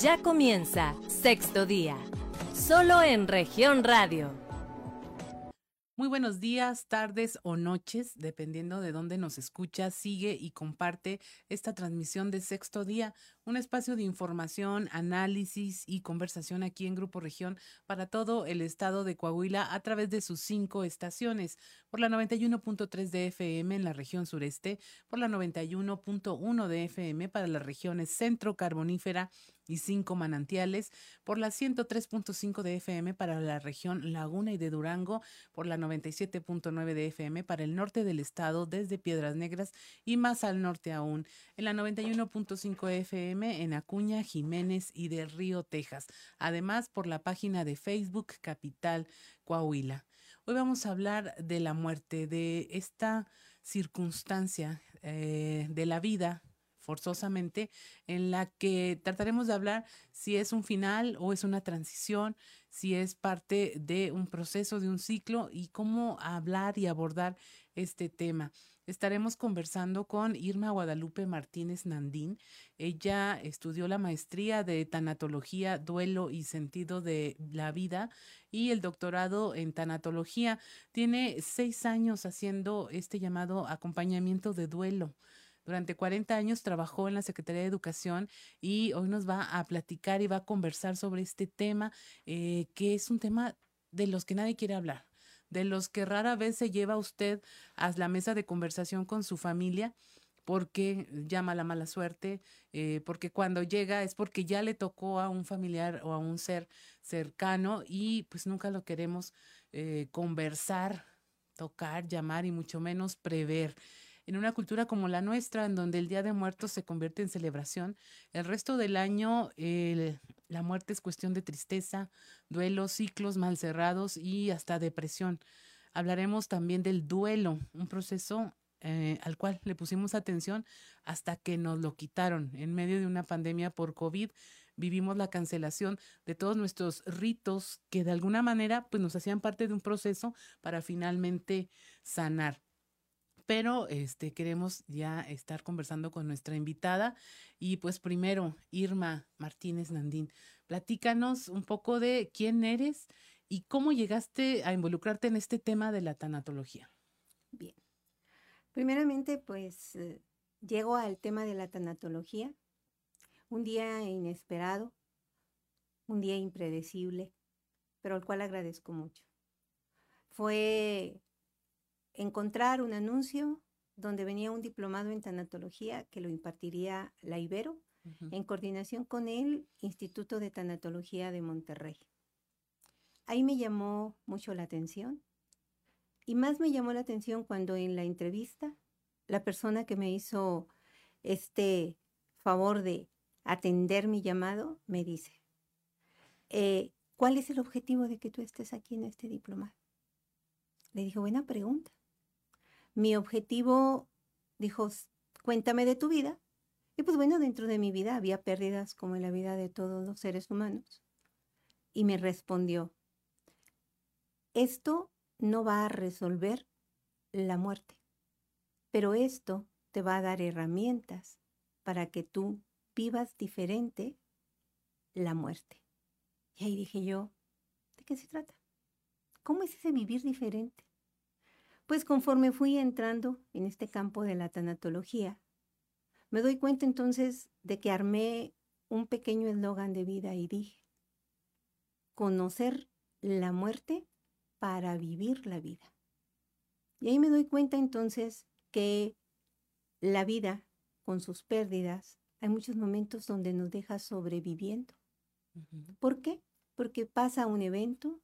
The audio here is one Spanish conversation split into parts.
Ya comienza sexto día, solo en región radio. Muy buenos días, tardes o noches, dependiendo de dónde nos escucha, sigue y comparte esta transmisión de sexto día, un espacio de información, análisis y conversación aquí en Grupo Región para todo el estado de Coahuila a través de sus cinco estaciones, por la 91.3 de FM en la región sureste, por la 91.1 de FM para las regiones centro carbonífera y cinco manantiales, por la 103.5 de FM para la región Laguna y de Durango, por la 97.9 de FM para el norte del estado desde Piedras Negras y más al norte aún, en la 91.5 FM en Acuña, Jiménez y del Río, Texas. Además, por la página de Facebook Capital Coahuila. Hoy vamos a hablar de la muerte, de esta circunstancia eh, de la vida forzosamente, en la que trataremos de hablar si es un final o es una transición, si es parte de un proceso, de un ciclo y cómo hablar y abordar este tema. Estaremos conversando con Irma Guadalupe Martínez Nandín. Ella estudió la maestría de tanatología, duelo y sentido de la vida y el doctorado en tanatología. Tiene seis años haciendo este llamado acompañamiento de duelo. Durante 40 años trabajó en la Secretaría de Educación y hoy nos va a platicar y va a conversar sobre este tema, eh, que es un tema de los que nadie quiere hablar, de los que rara vez se lleva usted a la mesa de conversación con su familia porque llama la mala suerte, eh, porque cuando llega es porque ya le tocó a un familiar o a un ser cercano y pues nunca lo queremos eh, conversar, tocar, llamar y mucho menos prever. En una cultura como la nuestra, en donde el Día de Muertos se convierte en celebración, el resto del año la muerte es cuestión de tristeza, duelos, ciclos mal cerrados y hasta depresión. Hablaremos también del duelo, un proceso eh, al cual le pusimos atención hasta que nos lo quitaron. En medio de una pandemia por COVID, vivimos la cancelación de todos nuestros ritos que de alguna manera pues nos hacían parte de un proceso para finalmente sanar pero este queremos ya estar conversando con nuestra invitada y pues primero Irma Martínez Nandín, platícanos un poco de quién eres y cómo llegaste a involucrarte en este tema de la tanatología. Bien. Primeramente, pues eh, llego al tema de la tanatología, un día inesperado, un día impredecible, pero al cual agradezco mucho. Fue encontrar un anuncio donde venía un diplomado en tanatología que lo impartiría la Ibero en coordinación con el Instituto de Tanatología de Monterrey. Ahí me llamó mucho la atención y más me llamó la atención cuando en la entrevista la persona que me hizo este favor de atender mi llamado me dice, eh, ¿cuál es el objetivo de que tú estés aquí en este diplomado? Le dije, buena pregunta. Mi objetivo, dijo, cuéntame de tu vida. Y pues bueno, dentro de mi vida había pérdidas como en la vida de todos los seres humanos. Y me respondió, esto no va a resolver la muerte, pero esto te va a dar herramientas para que tú vivas diferente la muerte. Y ahí dije yo, ¿de qué se trata? ¿Cómo es ese vivir diferente? Pues conforme fui entrando en este campo de la tanatología, me doy cuenta entonces de que armé un pequeño eslogan de vida y dije, conocer la muerte para vivir la vida. Y ahí me doy cuenta entonces que la vida, con sus pérdidas, hay muchos momentos donde nos deja sobreviviendo. ¿Por qué? Porque pasa un evento,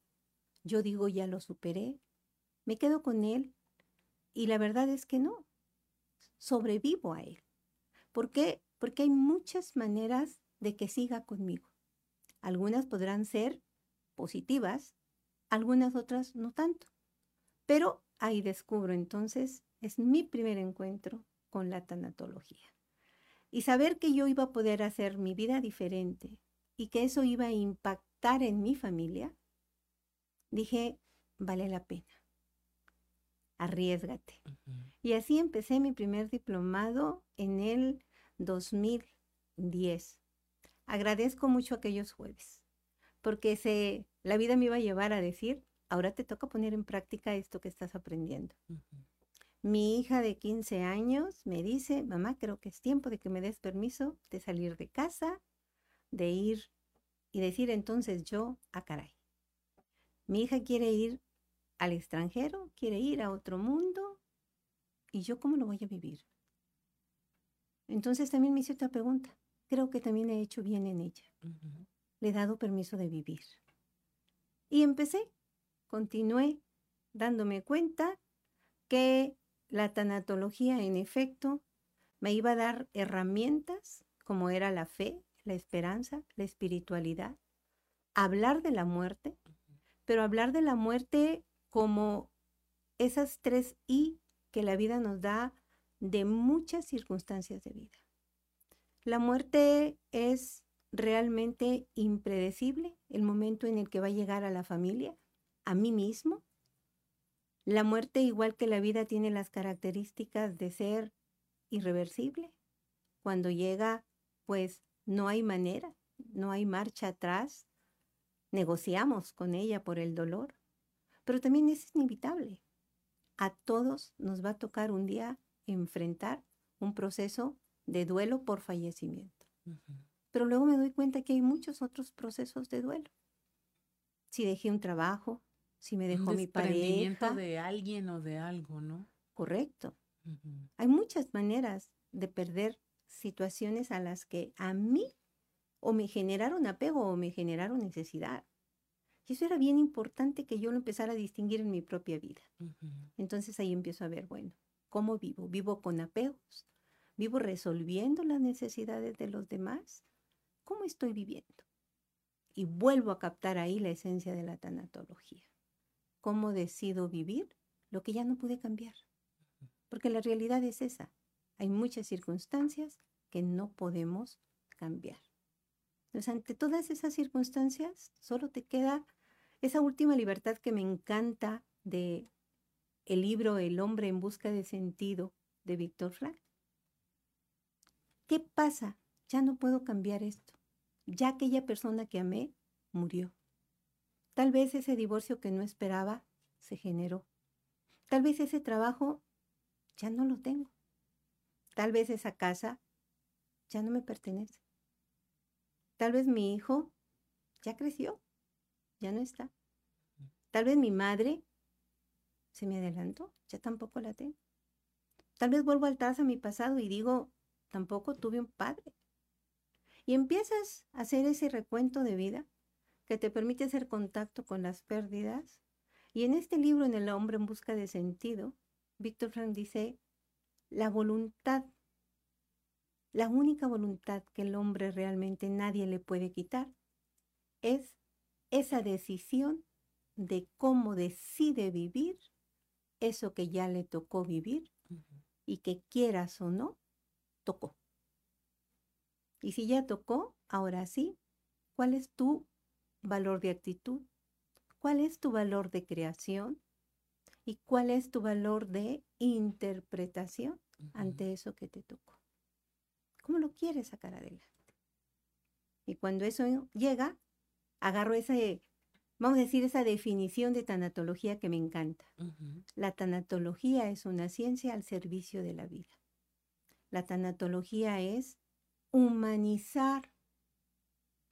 yo digo ya lo superé, me quedo con él y la verdad es que no, sobrevivo a él. ¿Por qué? Porque hay muchas maneras de que siga conmigo. Algunas podrán ser positivas, algunas otras no tanto. Pero ahí descubro entonces, es mi primer encuentro con la tanatología. Y saber que yo iba a poder hacer mi vida diferente y que eso iba a impactar en mi familia, dije, vale la pena arriesgate. Y así empecé mi primer diplomado en el 2010. agradezco mucho aquellos jueves, porque se, la vida me iba a llevar a decir, ahora te toca poner en práctica esto que estás aprendiendo. Mi hija de 15 años me dice, mamá, creo que es tiempo de que me des permiso de salir de casa, de ir y decir entonces yo, a ah, caray. Mi hija quiere ir al extranjero, quiere ir a otro mundo, ¿y yo cómo lo voy a vivir? Entonces también me hice otra pregunta. Creo que también he hecho bien en ella. Le he dado permiso de vivir. Y empecé, continué dándome cuenta que la tanatología en efecto me iba a dar herramientas como era la fe, la esperanza, la espiritualidad, hablar de la muerte, pero hablar de la muerte como esas tres I que la vida nos da de muchas circunstancias de vida. La muerte es realmente impredecible, el momento en el que va a llegar a la familia, a mí mismo. La muerte, igual que la vida, tiene las características de ser irreversible. Cuando llega, pues no hay manera, no hay marcha atrás. Negociamos con ella por el dolor, pero también es inevitable. A todos nos va a tocar un día enfrentar un proceso de duelo por fallecimiento. Pero luego me doy cuenta que hay muchos otros procesos de duelo. Si dejé un trabajo, si me dejó mi pareja. de alguien o de algo, ¿no? Correcto. Hay muchas maneras de perder situaciones a las que a mí o me generaron apego o me generaron necesidad. Y eso era bien importante que yo lo empezara a distinguir en mi propia vida. Entonces ahí empiezo a ver, bueno, ¿cómo vivo? ¿Vivo con apegos? ¿Vivo resolviendo las necesidades de los demás? ¿Cómo estoy viviendo? Y vuelvo a captar ahí la esencia de la tanatología. ¿Cómo decido vivir lo que ya no pude cambiar? Porque la realidad es esa. Hay muchas circunstancias que no podemos cambiar. Entonces, ante todas esas circunstancias, solo te queda esa última libertad que me encanta de el libro El hombre en busca de sentido de Víctor Frank. ¿Qué pasa? Ya no puedo cambiar esto. Ya aquella persona que amé murió. Tal vez ese divorcio que no esperaba se generó. Tal vez ese trabajo ya no lo tengo. Tal vez esa casa ya no me pertenece. Tal vez mi hijo ya creció, ya no está. Tal vez mi madre se me adelantó, ya tampoco la tengo. Tal vez vuelvo atrás a mi pasado y digo, tampoco tuve un padre. Y empiezas a hacer ese recuento de vida que te permite hacer contacto con las pérdidas. Y en este libro, en El hombre en busca de sentido, Víctor Frank dice, la voluntad, la única voluntad que el hombre realmente nadie le puede quitar, es esa decisión de cómo decide vivir eso que ya le tocó vivir y que quieras o no, tocó. Y si ya tocó, ahora sí, ¿cuál es tu valor de actitud? ¿Cuál es tu valor de creación? ¿Y cuál es tu valor de interpretación ante eso que te tocó? ¿Cómo lo quieres sacar adelante? Y cuando eso llega, agarro ese vamos a decir, esa definición de tanatología que me encanta. La tanatología es una ciencia al servicio de la vida. La tanatología es humanizar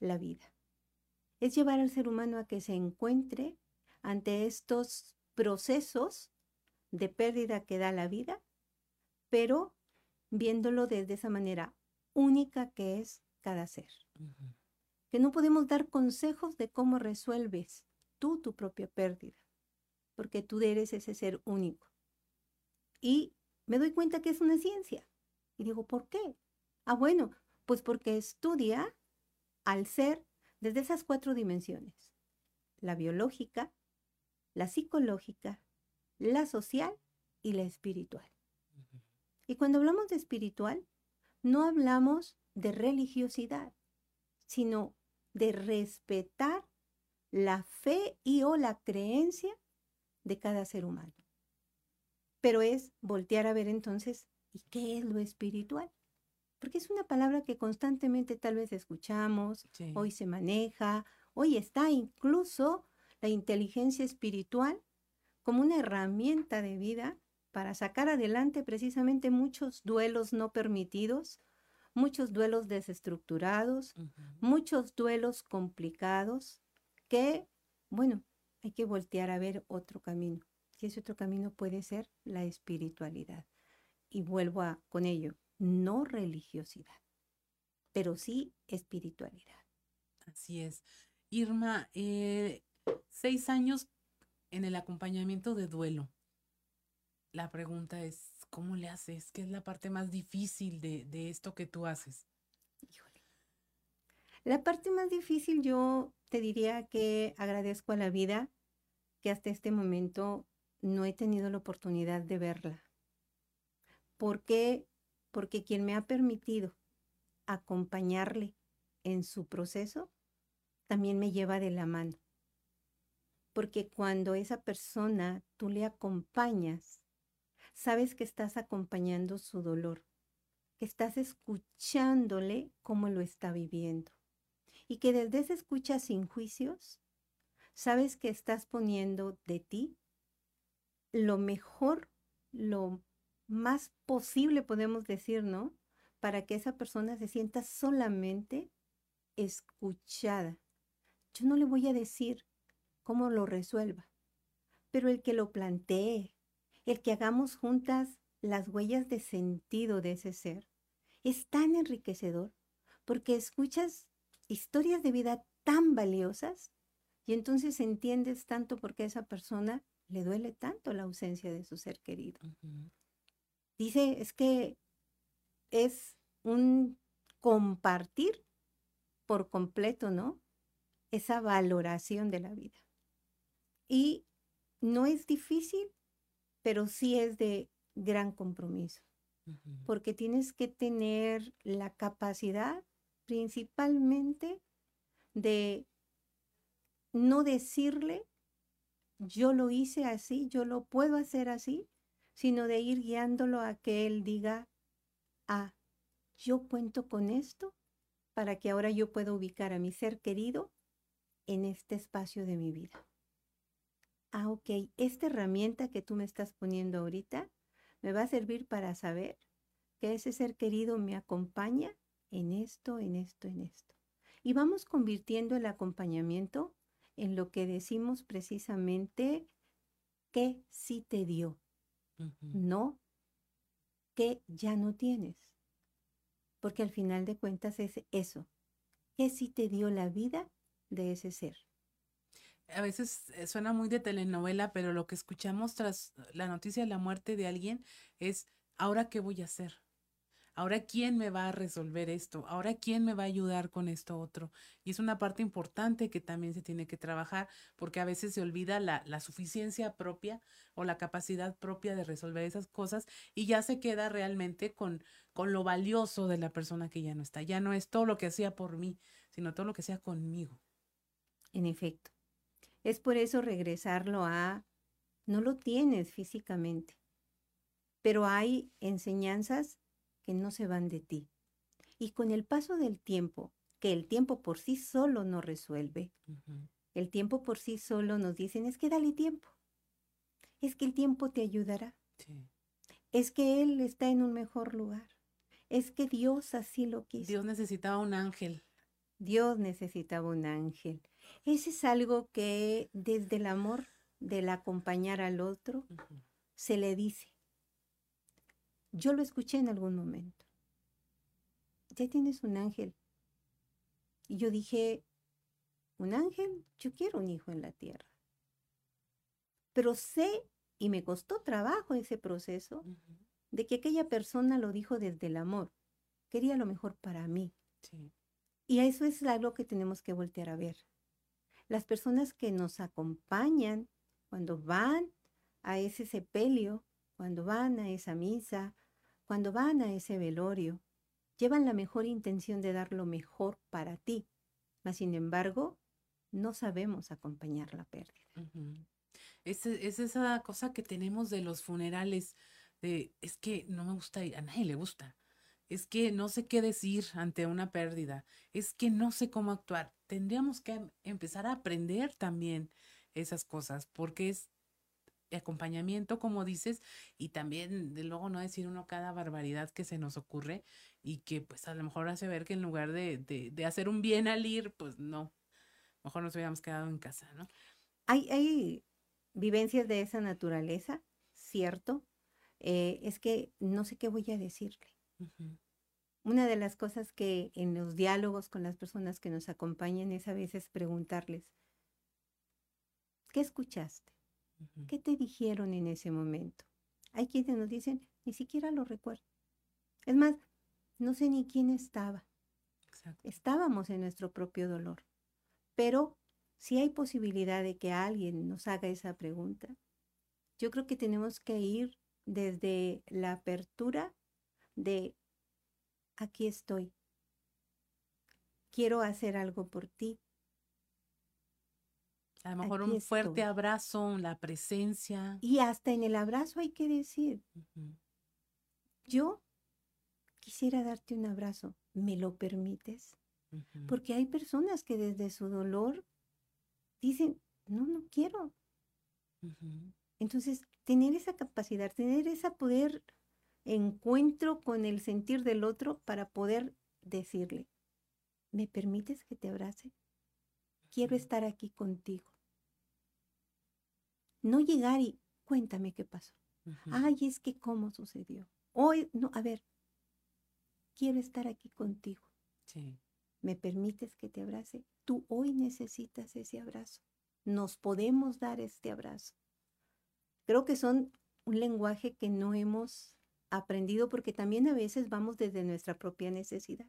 la vida. Es llevar al ser humano a que se encuentre ante estos procesos de pérdida que da la vida, pero viéndolo desde esa manera única que es cada ser que no podemos dar consejos de cómo resuelves tú tu propia pérdida, porque tú eres ese ser único. Y me doy cuenta que es una ciencia. Y digo, ¿por qué? Ah, bueno, pues porque estudia al ser desde esas cuatro dimensiones. La biológica, la psicológica, la social y la espiritual. Y cuando hablamos de espiritual, no hablamos de religiosidad, sino de respetar la fe y o la creencia de cada ser humano. Pero es voltear a ver entonces, ¿y qué es lo espiritual? porque es una palabra que constantemente tal vez escuchamos, Sí. hoy se maneja, hoy está incluso la inteligencia espiritual como una herramienta de vida para sacar adelante precisamente muchos duelos no permitidos, muchos duelos desestructurados, muchos duelos complicados que, bueno, hay que voltear a ver otro camino. Y ese otro camino puede ser la espiritualidad. Y vuelvo a, con ello, no religiosidad, pero sí espiritualidad. Así es. Irma, eh, seis años en el acompañamiento de duelo. La pregunta es, ¿cómo le haces? ¿Qué es la parte más difícil de, de esto que tú haces? Híjole. La parte más difícil yo te diría que agradezco a la vida que hasta este momento no he tenido la oportunidad de verla. ¿Por qué? Porque quien me ha permitido acompañarle en su proceso también me lleva de la mano. Porque cuando esa persona tú le acompañas, sabes que estás acompañando su dolor, que estás escuchándole cómo lo está viviendo. Y que desde esa escucha sin juicios, sabes que estás poniendo de ti lo mejor, lo más posible, podemos decir, ¿no? Para que esa persona se sienta solamente escuchada. Yo no le voy a decir cómo lo resuelva, pero el que lo plantee, el que hagamos juntas las huellas de sentido de ese ser, es tan enriquecedor porque escuchas historias de vida tan valiosas y entonces entiendes tanto por qué a esa persona le duele tanto la ausencia de su ser querido. Dice, es que es un compartir por completo, ¿no? Esa valoración de la vida. Y no es difícil, pero sí es de gran compromiso, porque tienes que tener la capacidad principalmente de no decirle, yo lo hice así, yo lo puedo hacer así, sino de ir guiándolo a que él diga, ah, yo cuento con esto para que ahora yo pueda ubicar a mi ser querido en este espacio de mi vida. Ah, ok, esta herramienta que tú me estás poniendo ahorita me va a servir para saber que ese ser querido me acompaña en esto, en esto, en esto. Y vamos convirtiendo el acompañamiento en lo que decimos precisamente que sí te dio, no que ya no tienes. Porque al final de cuentas es eso, que sí te dio la vida de ese ser. A veces eh, suena muy de telenovela, pero lo que escuchamos tras la noticia de la muerte de alguien es, ¿ahora qué voy a hacer? ¿Ahora quién me va a resolver esto? ¿Ahora quién me va a ayudar con esto otro? Y es una parte importante que también se tiene que trabajar porque a veces se olvida la, la suficiencia propia o la capacidad propia de resolver esas cosas y ya se queda realmente con, con lo valioso de la persona que ya no está. Ya no es todo lo que hacía por mí, sino todo lo que hacía conmigo. En efecto. Es por eso regresarlo a, no lo tienes físicamente, pero hay enseñanzas que no se van de ti. Y con el paso del tiempo, que el tiempo por sí solo no resuelve, el tiempo por sí solo nos dicen, es que dale tiempo, es que el tiempo te ayudará, Sí. es que Él está en un mejor lugar, es que Dios así lo quiso. Dios necesitaba un ángel. Dios necesitaba un ángel. Ese es algo que desde el amor del acompañar al otro se le dice. Yo lo escuché en algún momento. Ya tienes un ángel. Y yo dije, ¿un ángel? Yo quiero un hijo en la tierra. Pero sé, y me costó trabajo ese proceso, de que aquella persona lo dijo desde el amor. Quería lo mejor para mí. Sí. Y eso es algo que tenemos que voltear a ver. Las personas que nos acompañan cuando van a ese sepelio, cuando van a esa misa, cuando van a ese velorio, llevan la mejor intención de dar lo mejor para ti, mas sin embargo, no sabemos acompañar la pérdida. Ujú. Es, es esa cosa que tenemos de los funerales, de es que no me gusta a nadie le gusta. Es que no sé qué decir ante una pérdida, es que no sé cómo actuar. Tendríamos que em, empezar a aprender también esas cosas, porque es acompañamiento, como dices, y también de luego no decir uno cada barbaridad que se nos ocurre y que pues a lo mejor hace ver que en lugar de, de, hacer un bien al ir, pues no, mejor nos hubiéramos quedado en casa, ¿no? Hay, hay vivencias de esa naturaleza, cierto, eh, es que no sé qué voy a decirle. Una de las cosas que en los diálogos con las personas que nos acompañan es a veces preguntarles, ¿qué escuchaste? ¿Qué te dijeron en ese momento? Hay quienes nos dicen, ni siquiera lo recuerdo. Es más, no sé ni quién estaba. Estábamos en nuestro propio dolor. Pero si hay posibilidad de que alguien nos haga esa pregunta, yo creo que tenemos que ir desde la apertura de aquí estoy. Quiero hacer algo por ti. A lo mejor un fuerte abrazo, la presencia. Y hasta en el abrazo hay que decir, yo quisiera darte un abrazo, ¿me lo permites? Porque hay personas que desde su dolor dicen, no, no quiero. Entonces, tener esa capacidad, tener ese poder encuentro con el sentir del otro para poder decirle, ¿me permites que te abrace? Quiero estar aquí contigo. No llegar y cuéntame qué pasó. Ay, es que cómo sucedió. Hoy, no, a ver, quiero estar aquí contigo. Sí. ¿Me permites que te abrace? Tú hoy necesitas ese abrazo. Nos podemos dar este abrazo. Creo que son un lenguaje que no hemos aprendido porque también a veces vamos desde nuestra propia necesidad.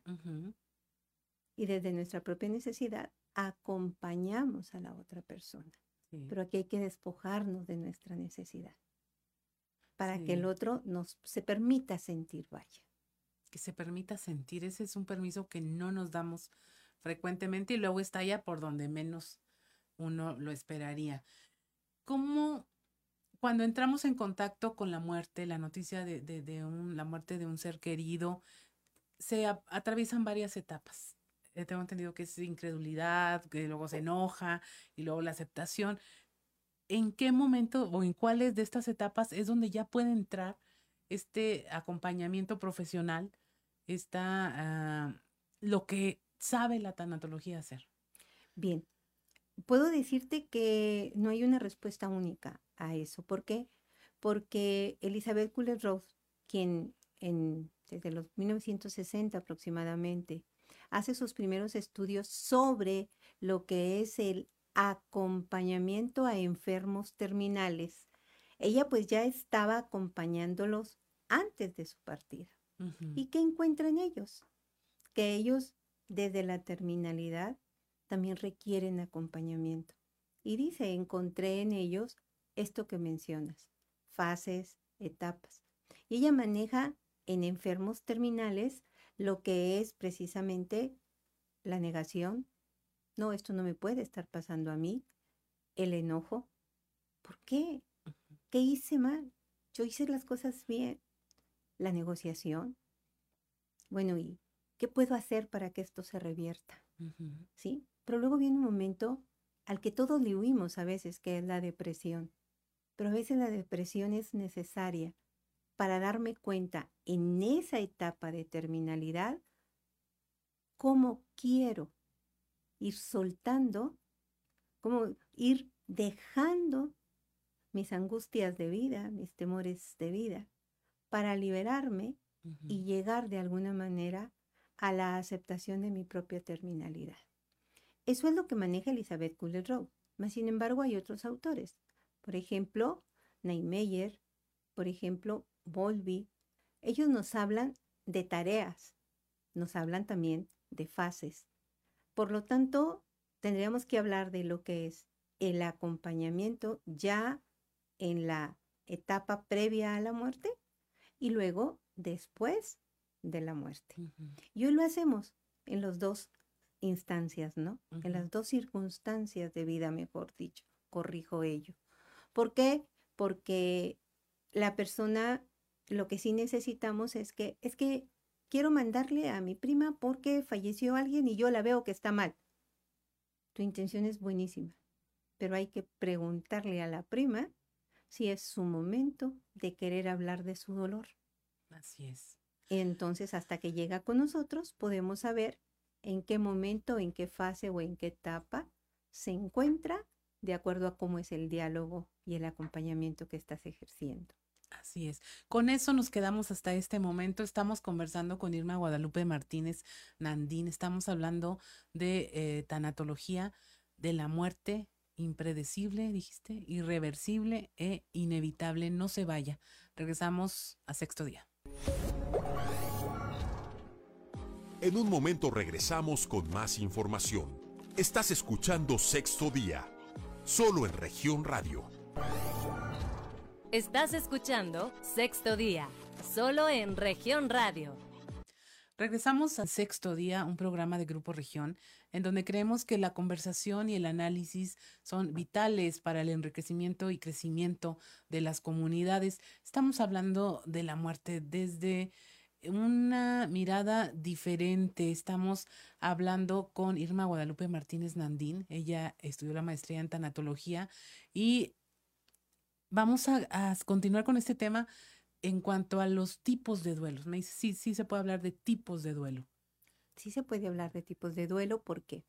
Y desde nuestra propia necesidad acompañamos a la otra persona. Pero aquí hay que despojarnos de nuestra necesidad para que el otro nos se permita sentir, vaya. Que se permita sentir, ese es un permiso que no nos damos frecuentemente y luego está ya por donde menos uno lo esperaría. ¿Cómo cuando entramos en contacto con la muerte, la noticia de, la muerte de un ser querido, se atraviesan varias etapas. Eh, tengo entendido que es incredulidad, que luego se enoja y luego la aceptación. ¿En qué momento o en cuáles de estas etapas es donde ya puede entrar este acompañamiento profesional, está ah, lo que sabe la tanatología hacer? Bien, puedo decirte que no hay una respuesta única a eso. ¿Por qué? Porque Elizabeth Kubler-Ross, quien en, desde los 1960 aproximadamente hace sus primeros estudios sobre lo que es el acompañamiento a enfermos terminales. Ella pues ya estaba acompañándolos antes de su partida. ¿Y qué encuentra en ellos? Que ellos desde la terminalidad también requieren acompañamiento. Y dice, encontré en ellos esto que mencionas, fases, etapas. Y ella maneja en enfermos terminales lo que es precisamente la negación. No, esto no me puede estar pasando a mí. El enojo. ¿Por qué? ¿Qué hice mal? Yo hice las cosas bien. La negociación. Bueno, ¿y qué puedo hacer para que esto se revierta? ¿Sí? Pero luego viene un momento al que todos le huimos a veces, que es la depresión. Pero a veces la depresión es necesaria para darme cuenta en esa etapa de terminalidad cómo quiero ir soltando, cómo ir dejando mis angustias de vida, mis temores de vida, para liberarme y llegar de alguna manera a la aceptación de mi propia terminalidad. Eso es lo que maneja Elizabeth Kubler-Ross. Mas, sin embargo, hay otros autores. Por ejemplo, Neymeyer, por ejemplo, Volby. Ellos nos hablan de tareas, nos hablan también de fases. Por lo tanto, tendríamos que hablar de lo que es el acompañamiento ya en la etapa previa a la muerte y luego después de la muerte. Y hoy lo hacemos en los dos instancias, ¿no? En las dos circunstancias de vida, mejor dicho, corrijo ello. ¿Por qué? Porque la persona, lo que sí necesitamos es que, es que quiero mandarle a mi prima porque falleció alguien y yo la veo que está mal. Tu intención es buenísima, pero hay que preguntarle a la prima si es su momento de querer hablar de su dolor. Así es. Entonces, hasta que llega con nosotros, podemos saber en qué momento, en qué fase o en qué etapa se encuentra de acuerdo a cómo es el diálogo y el acompañamiento que estás ejerciendo. Así es. Con eso nos quedamos hasta este momento. Estamos conversando con Irma Guadalupe Martínez Nandín. Estamos hablando de eh, tanatología, de la muerte impredecible, dijiste, irreversible e inevitable. No se vaya. Regresamos a sexto día. En un momento regresamos con más información. Estás escuchando Sexto Día, solo en región radio. Estás escuchando Sexto Día, solo en región radio. Regresamos al sexto día, un programa de Grupo Región, en donde creemos que la conversación y el análisis son vitales para el enriquecimiento y crecimiento de las comunidades. Estamos hablando de la muerte desde una mirada diferente. Estamos hablando con Irma Guadalupe Martínez Nandín. Ella estudió la maestría en tanatología y vamos a, continuar con este tema en cuanto a los tipos de duelos. Me dice, sí, sí se puede hablar de tipos de duelo. Sí se puede hablar de tipos de duelo. ¿Por qué?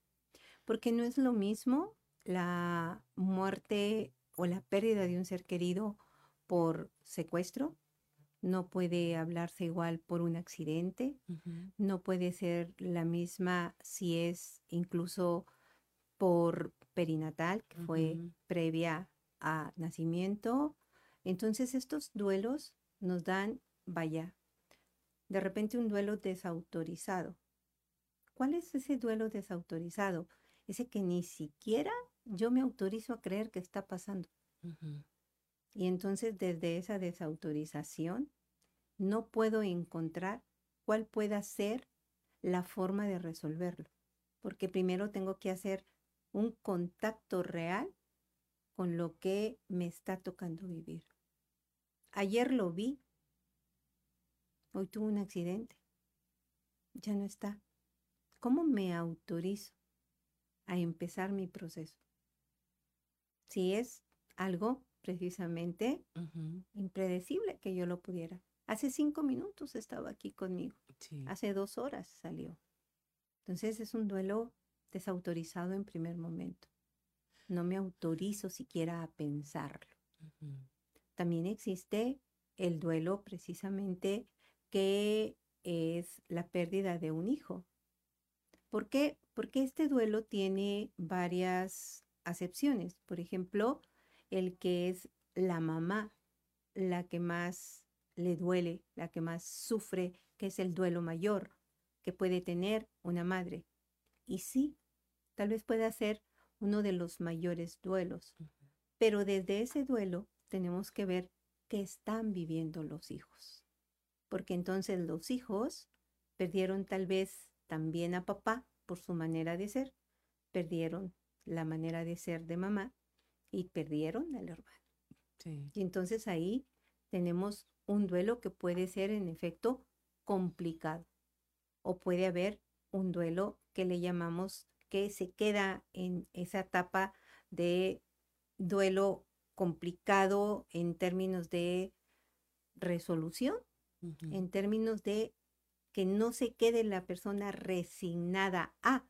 Porque no es lo mismo la muerte o la pérdida de un ser querido por secuestro. No puede hablarse igual por un accidente. No puede ser la misma si es incluso por perinatal, que fue previa a nacimiento. Entonces estos duelos nos dan, vaya, de repente un duelo desautorizado. ¿Cuál es ese duelo desautorizado? Ese que ni siquiera yo me autorizo a creer que está pasando. Y entonces desde esa desautorización no puedo encontrar cuál pueda ser la forma de resolverlo. Porque primero tengo que hacer un contacto real con lo que me está tocando vivir. Ayer lo vi. Hoy tuvo un accidente. Ya no está. ¿Cómo me autorizo a empezar mi proceso? Si es algo precisamente impredecible que yo lo pudiera. Hace cinco minutos estaba aquí conmigo. Hace dos horas salió. Entonces es un duelo desautorizado en primer momento. No me autorizo siquiera a pensarlo. También existe el duelo precisamente que es la pérdida de un hijo. ¿Por qué? Porque este duelo tiene varias acepciones. Por ejemplo, el que es la mamá la que más le duele, la que más sufre, que es el duelo mayor que puede tener una madre. Y sí, tal vez pueda ser uno de los mayores duelos, pero desde ese duelo tenemos que ver qué están viviendo los hijos. Porque entonces los hijos perdieron tal vez también a papá por su manera de ser, perdieron la manera de ser de mamá y perdieron al hermano. Y entonces ahí tenemos un duelo que puede ser en efecto complicado o puede haber un duelo que le llamamos que se queda en esa etapa de duelo complicado en términos de resolución, en términos de que no se quede la persona resignada a,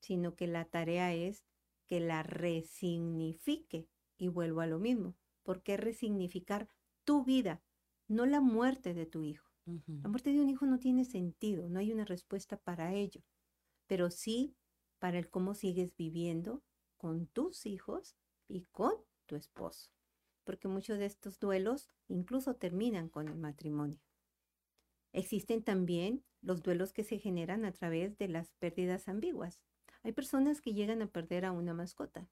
sino que la tarea es que la resignifique. Y vuelvo a lo mismo, ¿por qué resignificar tu vida, no la muerte de tu hijo? La muerte de un hijo no tiene sentido, no hay una respuesta para ello, pero sí para el cómo sigues viviendo con tus hijos y con tu esposo, porque muchos de estos duelos incluso terminan con el matrimonio. Existen también los duelos que se generan a través de las pérdidas ambiguas. Hay personas que llegan a perder a una mascota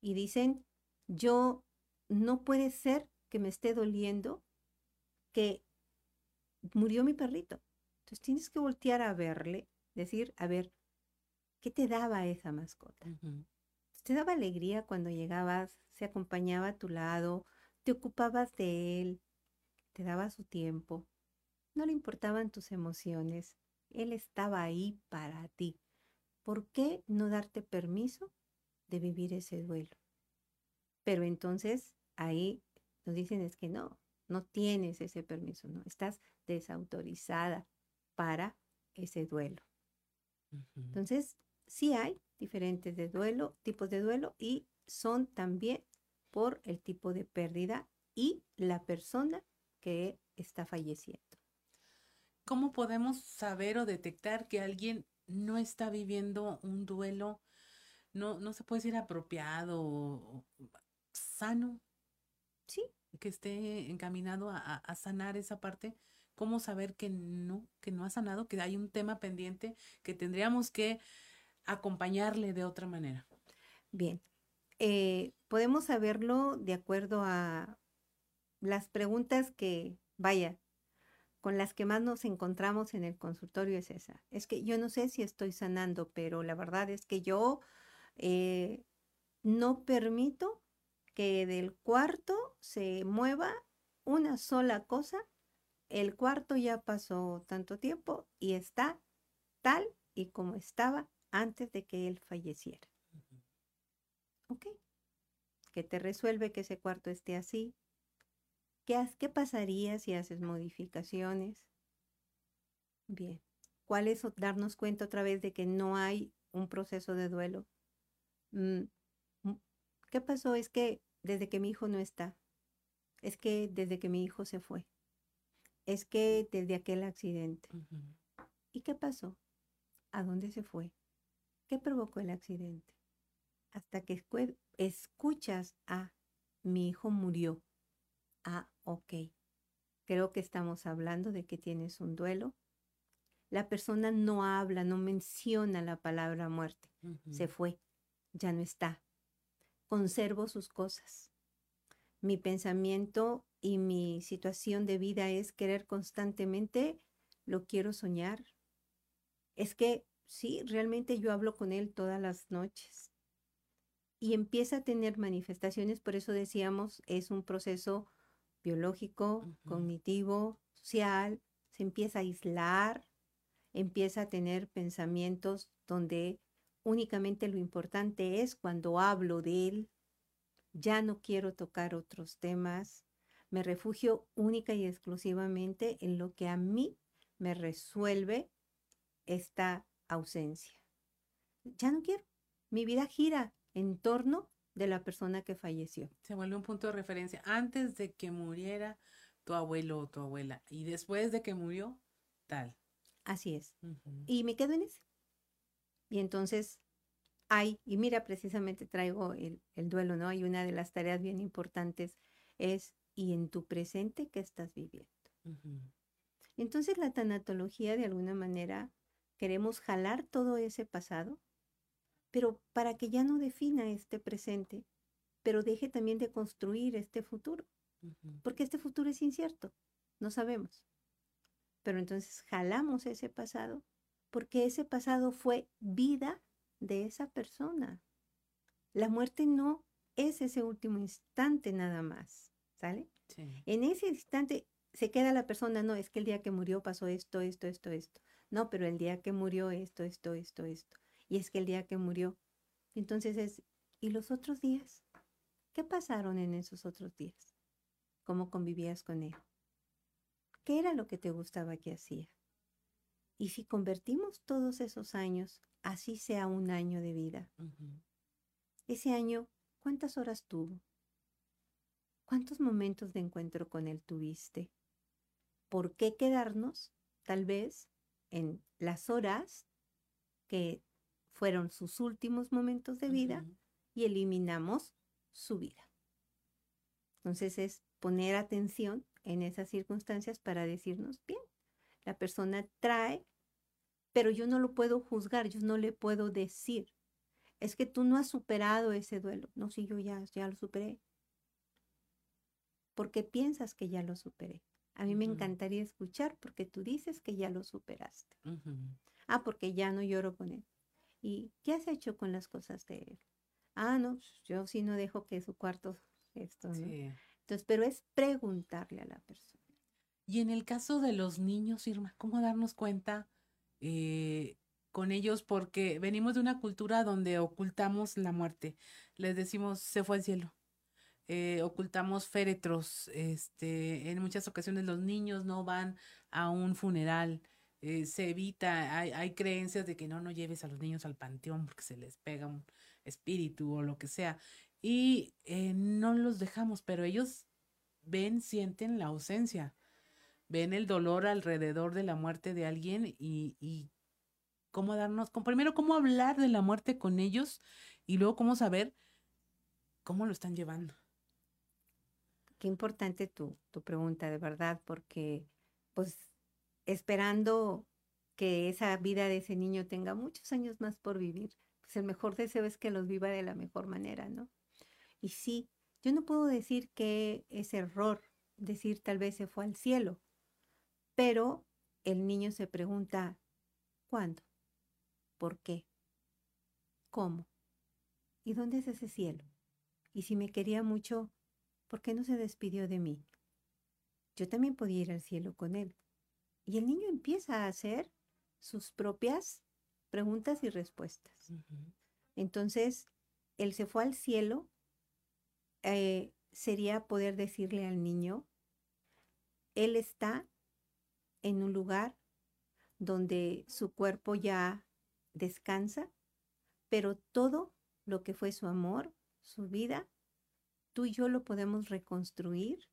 y dicen, yo no puede ser que me esté doliendo que murió mi perrito. Entonces tienes que voltear a verle, decir, a ver, ¿qué te daba esa mascota? ¿Te daba alegría cuando llegabas, se acompañaba a tu lado, te ocupabas de él, te daba su tiempo? no le importaban tus emociones, Él estaba ahí para ti. ¿Por qué no darte permiso de vivir ese duelo? Pero entonces ahí nos dicen es que no, no tienes ese permiso, no, estás desautorizada para ese duelo. Entonces, sí hay diferentes de duelo, tipos de duelo y son también por el tipo de pérdida y la persona que está falleciendo. ¿Cómo podemos saber o detectar que alguien no está viviendo un duelo, no, no se puede decir apropiado o sano? Sí. Que esté encaminado a, sanar esa parte. ¿Cómo saber que no, que no ha sanado, que hay un tema pendiente que tendríamos que acompañarle de otra manera? Bien, eh, podemos saberlo de acuerdo a las preguntas que, vaya, con las que más nos encontramos en el consultorio es esa. Es que yo no sé si estoy sanando, pero la verdad es que yo eh, no permito que del cuarto se mueva una sola cosa. El cuarto ya pasó tanto tiempo y está tal y como estaba antes de que él falleciera. Ok. ¿Qué te resuelve que ese cuarto esté así? ¿Qué, ¿Qué pasaría si haces modificaciones? Bien. ¿Cuál es darnos cuenta otra vez de que no hay un proceso de duelo? Mm, ¿Qué pasó? Es que desde que mi hijo no está, es que desde que mi hijo se fue, es que desde aquel accidente. ¿Y qué pasó? ¿A dónde se fue? ¿Qué provocó el accidente? Hasta que escuchas, a mi hijo murió. Ah, ok. Creo que estamos hablando de que tienes un duelo. La persona no habla, no menciona la palabra muerte. Se fue, ya no está. Conservo sus cosas. Mi pensamiento y mi situación de vida es querer constantemente, lo quiero soñar. Es que Sí, realmente yo hablo con él todas las noches. Y empieza a tener manifestaciones, por eso decíamos, es un proceso biológico, cognitivo, social, se empieza a aislar, empieza a tener pensamientos donde únicamente lo importante es cuando hablo de él, ya no quiero tocar otros temas, me refugio única y exclusivamente en lo que a mí me resuelve esta ausencia. Ya no quiero. Mi vida gira en torno de la persona que falleció. Se vuelve un punto de referencia. Antes de que muriera tu abuelo o tu abuela y después de que murió, tal. Así es. Y me quedo en ese. Y entonces hay, y mira, precisamente traigo el, duelo, ¿no? Y una de las tareas bien importantes es, ¿y en tu presente qué estás viviendo? Entonces la tanatología de alguna manera Queremos jalar todo ese pasado, pero para que ya no defina este presente, pero deje también de construir este futuro, porque este futuro es incierto, no sabemos. Pero entonces jalamos ese pasado porque ese pasado fue vida de esa persona. La muerte no es ese último instante nada más, ¿sale? En ese instante se queda la persona, no, es que el día que murió pasó esto, esto, esto, esto. No, pero el día que murió esto, esto, esto, esto. Y es que el día que murió. Entonces es, ¿y los otros días? ¿Qué pasaron en esos otros días? ¿Cómo convivías con él? ¿Qué era lo que te gustaba que hacía? Y si convertimos todos esos años, así sea un año de vida, ese año, ¿cuántas horas tuvo? ¿Cuántos momentos de encuentro con él tuviste? ¿Por qué quedarnos, tal vez, en las horas que fueron sus últimos momentos de vida y eliminamos su vida. Entonces es poner atención en esas circunstancias para decirnos, bien, la persona trae, pero yo no lo puedo juzgar, yo no le puedo decir, es que tú no has superado ese duelo. No, si yo ya, ya lo superé. Porque piensas que ya lo superé. A mí me encantaría escuchar porque tú dices que ya lo superaste. Ah, porque ya no lloro con él. ¿Y qué has hecho con las cosas de él? Ah, no, yo sí no dejo que su cuarto esto, ¿no? Entonces, pero es preguntarle a la persona. Y en el caso de los niños, Irma, ¿cómo darnos cuenta eh, con ellos? Porque venimos de una cultura donde ocultamos la muerte. Les decimos, se fue al cielo. Eh, ocultamos féretros. Este, en muchas ocasiones los niños no van a un funeral. Eh, se evita, hay, hay creencias de que no, no lleves a los niños al panteón porque se les pega un espíritu o lo que sea. Y no los dejamos, pero ellos ven, sienten la ausencia ven el dolor alrededor de la muerte de alguien y, y cómo darnos, primero cómo hablar de la muerte con ellos y luego cómo saber cómo lo están llevando. Qué importante tu, tu pregunta, de verdad, porque pues esperando que esa vida de ese niño tenga muchos años más por vivir, pues el mejor deseo es que los viva de la mejor manera, ¿no? Y sí, yo no puedo decir que es error decir tal vez se fue al cielo, pero el niño se pregunta, ¿cuándo? ¿Por qué? ¿Cómo? ¿Y dónde es ese cielo? Y si me quería mucho, ¿por qué no se despidió de mí? Yo también podía ir al cielo con él. Y el niño empieza a hacer sus propias preguntas y respuestas. Entonces, él se fue al cielo, eh, sería poder decirle al niño, él está en un lugar donde su cuerpo ya descansa, pero todo lo que fue su amor, su vida, tú y yo lo podemos reconstruir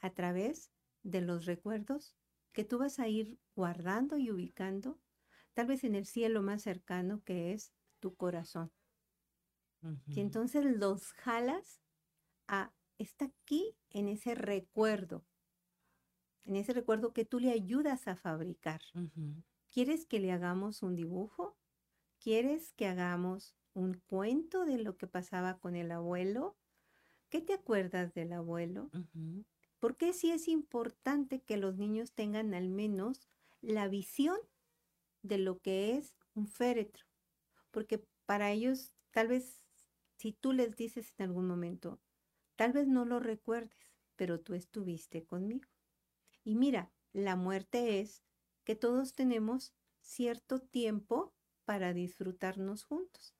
a través de los recuerdos que tú vas a ir guardando y ubicando, tal vez en el cielo más cercano que es tu corazón. Y entonces los jalas a, está aquí en ese recuerdo en ese recuerdo que tú le ayudas a fabricar. ¿Quieres que le hagamos un dibujo? ¿Quieres que hagamos un cuento de lo que pasaba con el abuelo? ¿Qué te acuerdas del abuelo? ¿Por qué sí es importante que los niños tengan al menos la visión de lo que es un féretro? Porque para ellos, tal vez, si tú les dices en algún momento, tal vez no lo recuerdes, pero tú estuviste conmigo. Y mira, la muerte es que todos tenemos cierto tiempo para disfrutarnos juntos,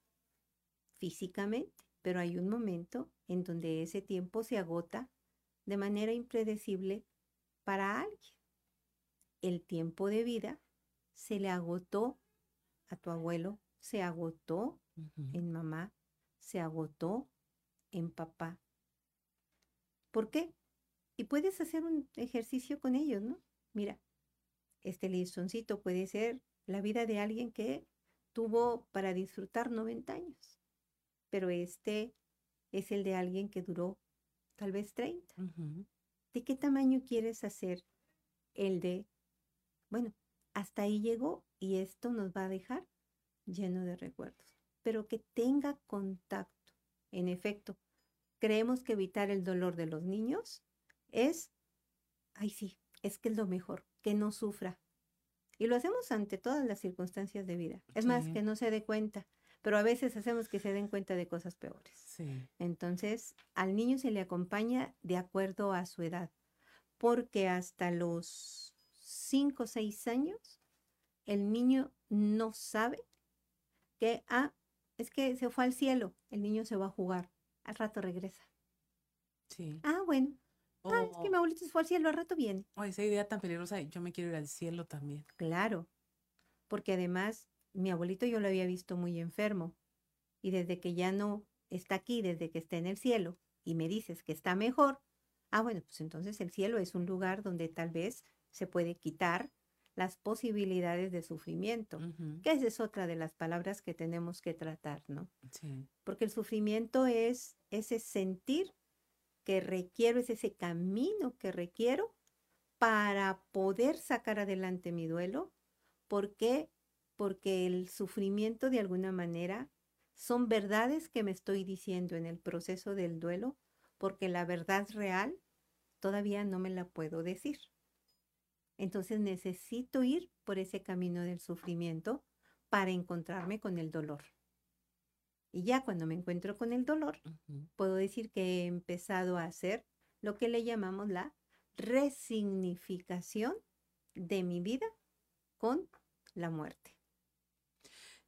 físicamente, pero hay un momento en donde ese tiempo se agota de manera impredecible para alguien. El tiempo de vida se le agotó a tu abuelo, se agotó en mamá, se agotó en papá. ¿Por qué? Y puedes hacer un ejercicio con ellos, ¿no? Mira, este listoncito puede ser la vida de alguien que tuvo para disfrutar 90 años, pero este es el de alguien que duró tal vez 30. ¿De qué tamaño quieres hacer el de, bueno, hasta ahí llegó y esto nos va a dejar lleno de recuerdos, pero que tenga contacto. En efecto, creemos que evitar el dolor de los niños es, ay sí, es que es lo mejor, que no sufra. Y lo hacemos ante todas las circunstancias de vida. Es más, que no se dé cuenta, pero a veces hacemos que se den cuenta de cosas peores. Entonces, al niño se le acompaña de acuerdo a su edad, porque hasta los 5 o 6 años, el niño no sabe que, ah, es que se fue al cielo, el niño se va a jugar, al rato regresa. Sí. Ah, bueno, Ah, es que mi abuelito se fue al cielo, al rato viene. Oh, esa idea tan peligrosa, yo me quiero ir al cielo también. Claro, porque además mi abuelito yo lo había visto muy enfermo y desde que ya no está aquí, desde que está en el cielo y me dices que está mejor, ah, bueno, pues entonces el cielo es un lugar donde tal vez se puede quitar las posibilidades de sufrimiento, que esa es otra de las palabras que tenemos que tratar, ¿no? Sí. Porque el sufrimiento es ese sentir que requiero, es ese camino que requiero para poder sacar adelante mi duelo. ¿Por qué? Porque el sufrimiento de alguna manera son verdades que me estoy diciendo en el proceso del duelo, porque la verdad real todavía no me la puedo decir. Entonces necesito ir por ese camino del sufrimiento para encontrarme con el dolor. Y ya cuando me encuentro con el dolor, puedo decir que he empezado a hacer lo que le llamamos la resignificación de mi vida con la muerte.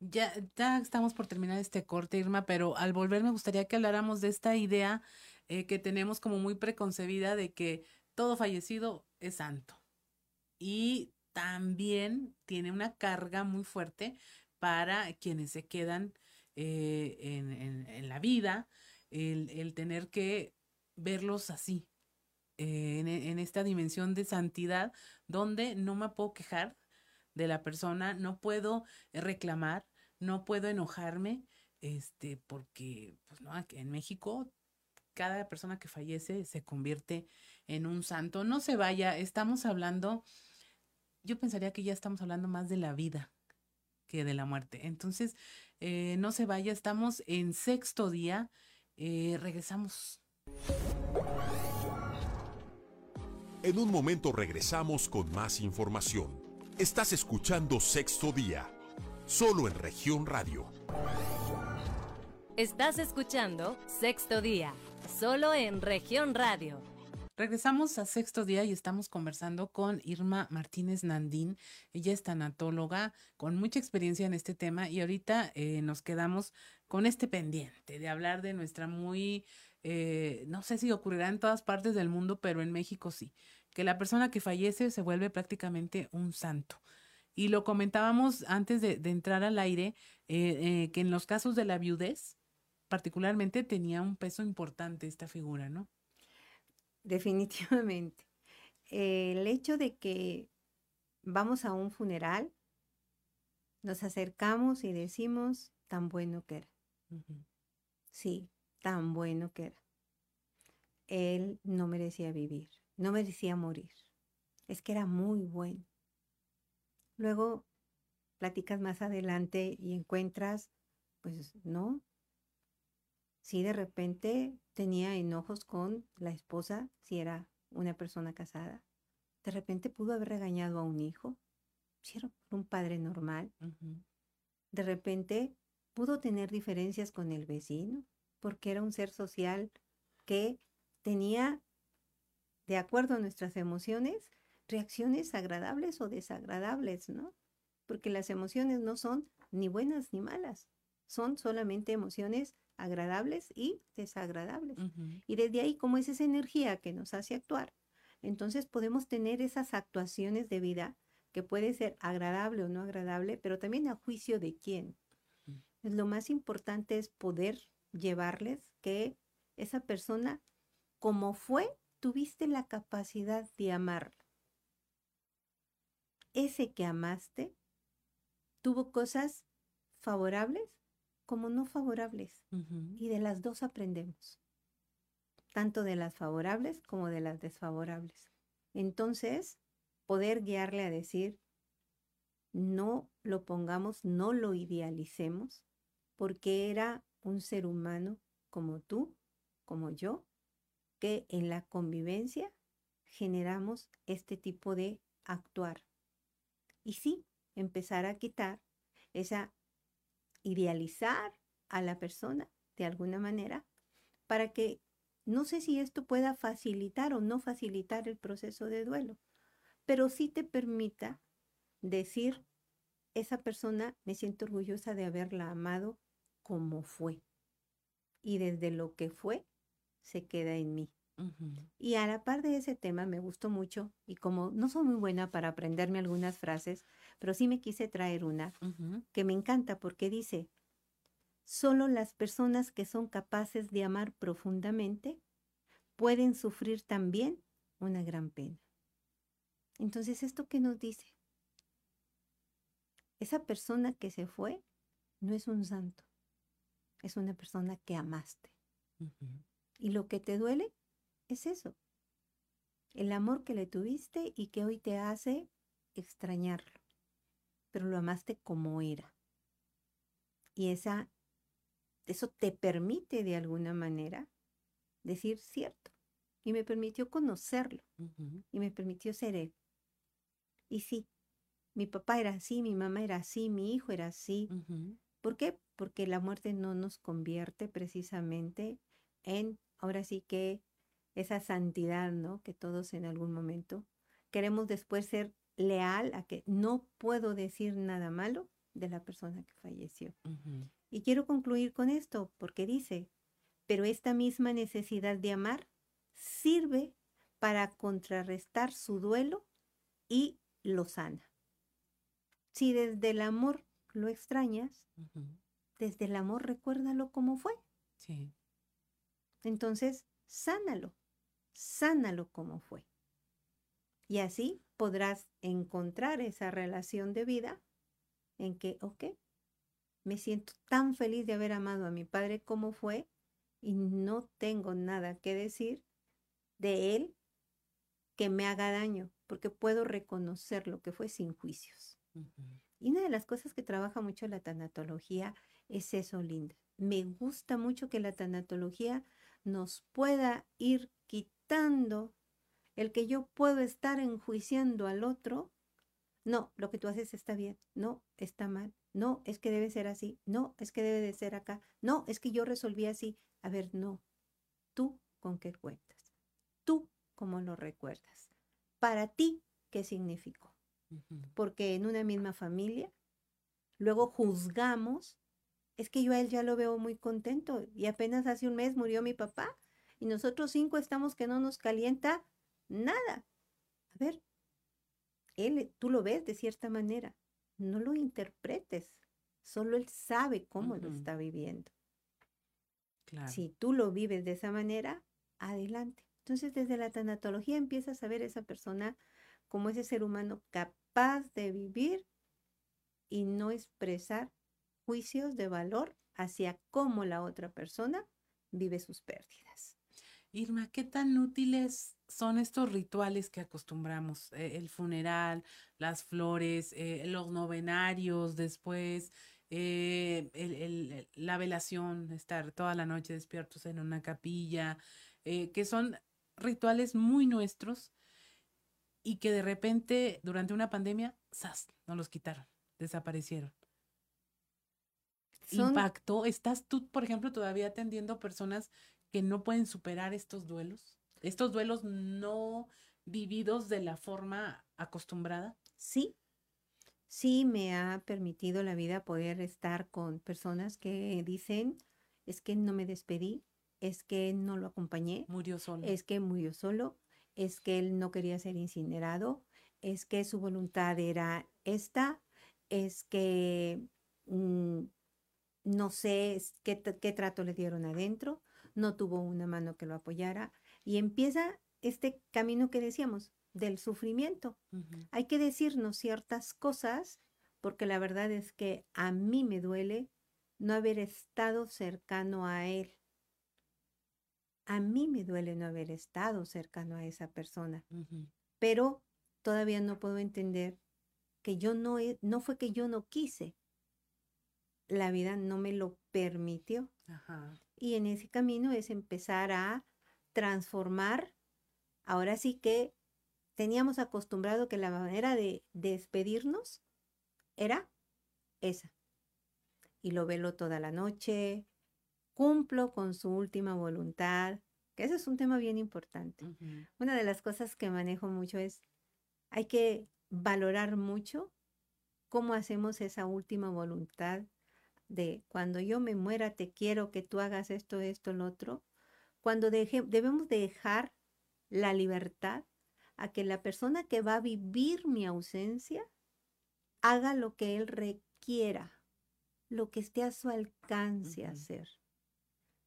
Ya, ya estamos por terminar este corte, Irma, pero al volver me gustaría que habláramos de esta idea eh, que tenemos como muy preconcebida de que todo fallecido es santo. Y también tiene una carga muy fuerte para quienes se quedan eh, en, la vida, el, tener que verlos así, eh, en, esta dimensión de santidad, donde no me puedo quejar de la persona, no puedo reclamar, no puedo enojarme, este, porque, pues no, en México cada persona que fallece se convierte en un santo. No se vaya, estamos hablando, yo pensaría que ya estamos hablando más de la vida que de la muerte. Entonces, eh, no se vaya, estamos en sexto día, eh, regresamos. En un momento regresamos con más información. Estás escuchando Sexto Día, solo en región radio. Estás escuchando Sexto Día, solo en región radio. Regresamos a sexto día y estamos conversando con Irma Martínez Nandín. Ella es tanatóloga con mucha experiencia en este tema y ahorita eh, nos quedamos con este pendiente de hablar de nuestra muy, eh, no sé si ocurrirá en todas partes del mundo, pero en México sí, que la persona que fallece se vuelve prácticamente un santo. Y lo comentábamos antes de, entrar al aire, eh, que en los casos de la viudez, particularmente tenía un peso importante esta figura, ¿no? Definitivamente. El hecho de que vamos a un funeral, nos acercamos y decimos, tan bueno que era. Sí, tan bueno que era. Él no merecía vivir, no merecía morir. Es que era muy bueno. Luego platicas más adelante y encuentras, pues no, si de repente tenía enojos con la esposa, si era una persona casada. De repente pudo haber regañado a un hijo, si era un padre normal. De repente pudo tener diferencias con el vecino, porque era un ser social que tenía, de acuerdo a nuestras emociones, reacciones agradables o desagradables, ¿no? Porque las emociones no son ni buenas ni malas, son solamente emociones agradables y desagradables. Y desde ahí, como es esa energía que nos hace actuar, entonces podemos tener esas actuaciones de vida que puede ser agradable o no agradable, pero también a juicio de quién. Lo más importante es poder llevarles que esa persona, como fue, tuviste la capacidad de amarla. Ese que amaste tuvo cosas favorables como no favorables. Y de las dos aprendemos, tanto de las favorables como de las desfavorables. Entonces, poder guiarle a decir, no lo pongamos, no lo idealicemos, porque era un ser humano como tú, como yo, que en la convivencia generamos este tipo de actuar. Y sí, empezar a quitar esa idealizar a la persona de alguna manera para que no sé si esto pueda facilitar o no facilitar el proceso de duelo, pero sí te permita decir, esa persona me siento orgullosa de haberla amado como fue. Y desde lo que fue, se queda en mí. Y a la par de ese tema me gustó mucho y como no soy muy buena para aprenderme algunas frases, pero sí me quise traer una que me encanta porque dice, solo las personas que son capaces de amar profundamente pueden sufrir también una gran pena. Entonces, ¿esto qué nos dice? Esa persona que se fue no es un santo, es una persona que amaste. Y lo que te duele es eso, el amor que le tuviste y que hoy te hace extrañarlo, pero lo amaste como era. Y esa, eso te permite de alguna manera decir cierto. Y me permitió conocerlo. Y me permitió ser él. Y sí, mi papá era así, mi mamá era así, mi hijo era así. ¿Por qué? Porque la muerte no nos convierte precisamente en, ahora sí que esa santidad, ¿no? Que todos en algún momento queremos después ser leal a que no puedo decir nada malo de la persona que falleció. Y quiero concluir con esto, porque dice, pero esta misma necesidad de amar sirve para contrarrestar su duelo y lo sana. Si desde el amor lo extrañas, desde el amor recuérdalo como fue. Sí. Entonces, sánalo, sánalo como fue. Y así podrás encontrar esa relación de vida en que, ok, me siento tan feliz de haber amado a mi padre como fue y no tengo nada que decir de él que me haga daño, porque puedo reconocer lo que fue sin juicios. Y una de las cosas que trabaja mucho la tanatología es eso, Linda. Me gusta mucho que la tanatología nos pueda ir quitando el que yo puedo estar enjuiciando al otro. No, lo que tú haces está bien. No, está mal. No, es que debe ser así. No, es que debe de ser acá. No, es que yo resolví así. A ver, no. Tú con qué cuentas. Tú cómo lo recuerdas. Para ti, ¿qué significó? Porque en una misma familia, luego juzgamos es que yo a él ya lo veo muy contento y apenas hace un mes murió mi papá y nosotros cinco estamos que no nos calienta nada. A ver, él, tú lo ves de cierta manera, no lo interpretes, solo él sabe cómo lo está viviendo. Si tú lo vives de esa manera, adelante. Entonces, desde la tanatología empiezas a ver a esa persona como ese ser humano capaz de vivir y no expresar juicios de valor hacia cómo la otra persona vive sus pérdidas. Irma, ¿qué tan útiles son estos rituales que acostumbramos? Eh, el funeral, las flores, eh, los novenarios después, eh, la velación, estar toda la noche despiertos en una capilla, que son rituales muy nuestros y que de repente durante una pandemia, ¡zas! nos los quitaron, desaparecieron impactó? ¿Estás tú, por ejemplo, todavía atendiendo personas que no pueden superar estos duelos? ¿Estos duelos no vividos de la forma acostumbrada? Sí, sí me ha permitido la vida poder estar con personas que dicen, es que no me despedí, es que no lo acompañé. Murió solo. Es que murió solo, es que él no quería ser incinerado, es que su voluntad era esta, es que mm, no sé qué, trato le dieron adentro, no tuvo una mano que lo apoyara y empieza este camino que decíamos del sufrimiento. Hay que decirnos ciertas cosas porque la verdad es que a mí me duele no haber estado cercano a él. A mí me duele no haber estado cercano a esa persona, pero todavía no puedo entender que yo no, no fue que yo no quise, la vida no me lo permitió. Y en ese camino es empezar a transformar. Ahora sí que teníamos acostumbrado que la manera de despedirnos era esa. Y lo velo toda la noche, cumplo con su última voluntad, que ese es un tema bien importante. Una de las cosas que manejo mucho es, hay que valorar mucho cómo hacemos esa última voluntad de cuando yo me muera te quiero que tú hagas esto, esto, lo otro, cuando debemos dejar la libertad a que la persona que va a vivir mi ausencia haga lo que él requiera, lo que esté a su alcance hacer.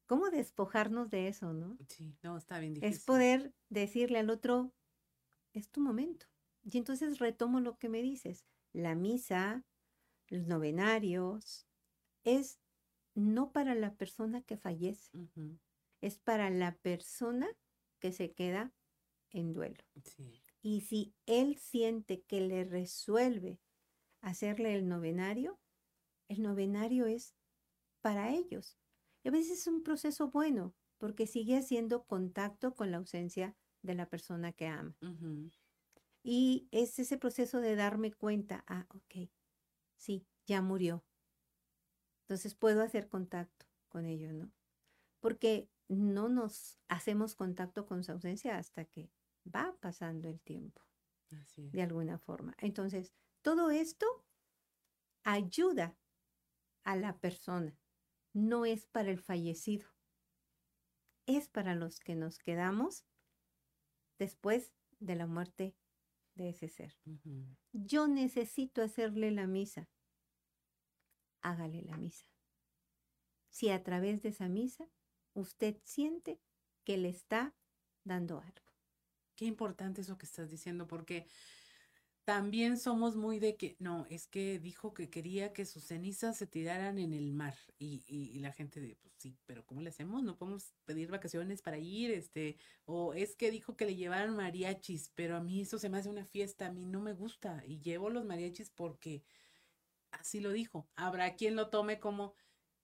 ¿Cómo despojarnos de eso, no? Sí, no, está bien difícil. Es poder decirle al otro, es tu momento. Y entonces retomo lo que me dices, la misa, los novenarios, es no para la persona que fallece, es para la persona que se queda en duelo. Y si él siente que le resuelve hacerle el novenario, el novenario es para ellos. Y a veces es un proceso bueno, porque sigue haciendo contacto con la ausencia de la persona que ama. Y es ese proceso de darme cuenta, ah, ok, sí, ya murió, entonces puedo hacer contacto con ellos, ¿no? Porque no nos hacemos contacto con su ausencia hasta que va pasando el tiempo, de alguna forma. Entonces, todo esto ayuda a la persona, no es para el fallecido, es para los que nos quedamos después de la muerte de ese ser. Yo necesito hacerle la misa. Hágale la misa. Si a través de esa misa usted siente que le está dando algo. Qué importante eso que estás diciendo, porque también somos muy de que, no, es que dijo que quería que sus cenizas se tiraran en el mar. Y, y, la gente de, pues sí, pero ¿cómo le hacemos? No podemos pedir vacaciones para ir, este, o es que dijo que le llevaran mariachis, pero a mí eso se me hace una fiesta, a mí no me gusta. Y llevo los mariachis porque así lo dijo. Habrá quien lo tome como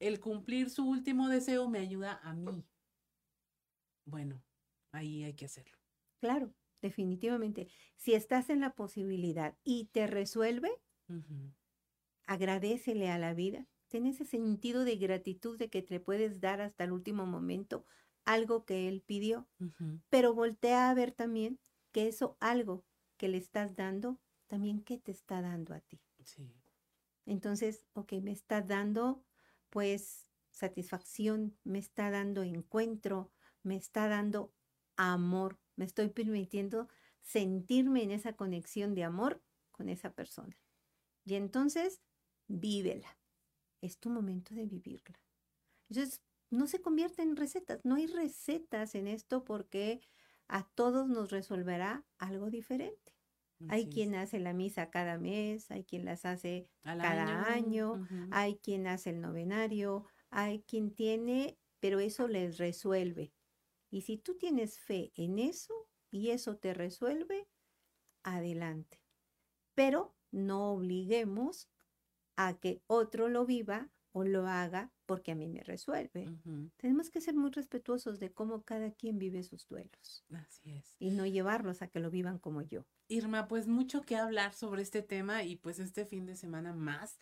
el cumplir su último deseo me ayuda a mí. Bueno, ahí hay que hacerlo. Claro, definitivamente. Si estás en la posibilidad y te resuelve, agradecele a la vida. Ten ese sentido de gratitud de que te puedes dar hasta el último momento algo que él pidió. Pero voltea a ver también que eso algo que le estás dando, también qué te está dando a ti. Sí. Entonces, ok, me está dando pues satisfacción, me está dando encuentro, me está dando amor, me estoy permitiendo sentirme en esa conexión de amor con esa persona. Y entonces, vívela. Es tu momento de vivirla. Entonces, no se convierte en recetas. No hay recetas en esto porque a todos nos resolverá algo diferente. Hay quien hace la misa cada mes, hay quien las hace cada año, hay quien hace el novenario, hay quien tiene, pero eso les resuelve. Y si tú tienes fe en eso y eso te resuelve, adelante. Pero no obliguemos a que otro lo viva o lo haga porque a mí me resuelve. Tenemos que ser muy respetuosos de cómo cada quien vive sus duelos. Así es. Y no llevarlos a que lo vivan como yo. Irma, pues mucho que hablar sobre este tema y pues este fin de semana más,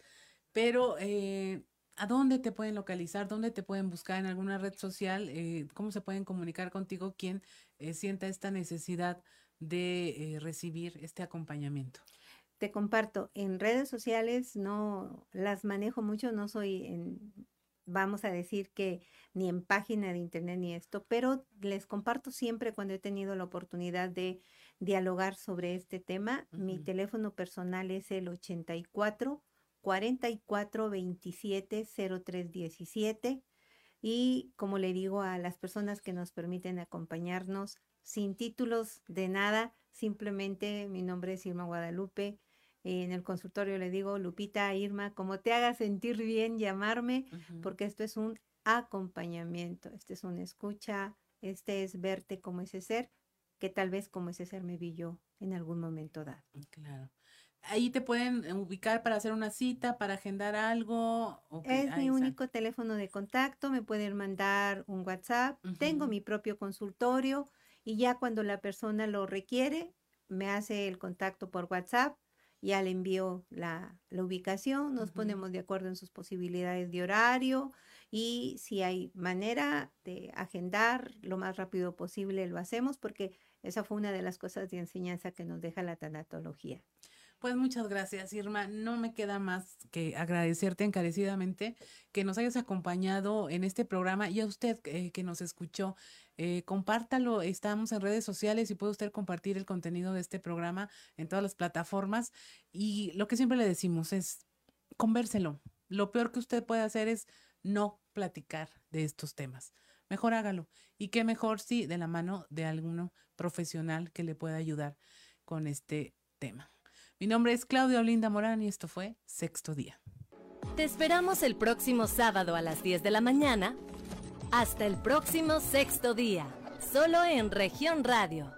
pero eh, ¿a dónde te pueden localizar? ¿Dónde te pueden buscar en alguna red social? Eh, ¿Cómo se pueden comunicar contigo quien eh, sienta esta necesidad de recibir este acompañamiento? Te comparto, en redes sociales no las manejo mucho, no soy en, vamos a decir que ni en página de internet ni esto, pero les comparto siempre cuando he tenido la oportunidad de dialogar sobre este tema. Mi teléfono personal es el 84 44 27 03 17 y como le digo a las personas que nos permiten acompañarnos sin títulos de nada, simplemente mi nombre es Irma Guadalupe. En el consultorio le digo, Lupita, Irma, como te haga sentir bien llamarme, porque esto es un acompañamiento, este es una escucha, este es verte como ese ser que tal vez como ese ser me vi yo en algún momento dado. Mm, claro. Ahí te pueden eh, ubicar para hacer una cita, para agendar algo. Es mi único teléfono de contacto, me pueden mandar un WhatsApp, tengo mi propio consultorio y ya cuando la persona lo requiere, me hace el contacto por WhatsApp, ya le envío la, ubicación, nos ponemos de acuerdo en sus posibilidades de horario y si hay manera de agendar lo más rápido posible, lo hacemos porque esa fue una de las cosas de enseñanza que nos deja la tanatología. Pues muchas gracias, Irma. No me queda más que agradecerte encarecidamente que nos hayas acompañado en este programa y a usted eh, que nos escuchó. Eh, compártalo, estamos en redes sociales y puede usted compartir el contenido de este programa en todas las plataformas. Y lo que siempre le decimos es, convérselo. Lo peor que usted puede hacer es no platicar de estos temas. Mejor hágalo. Y qué mejor si de la mano de alguno profesional que le pueda ayudar con este tema. Mi nombre es Claudia Olinda Morán y esto fue Sexto Día. Te esperamos el próximo sábado a las 10 de la mañana. Hasta el próximo Sexto Día, solo en región radio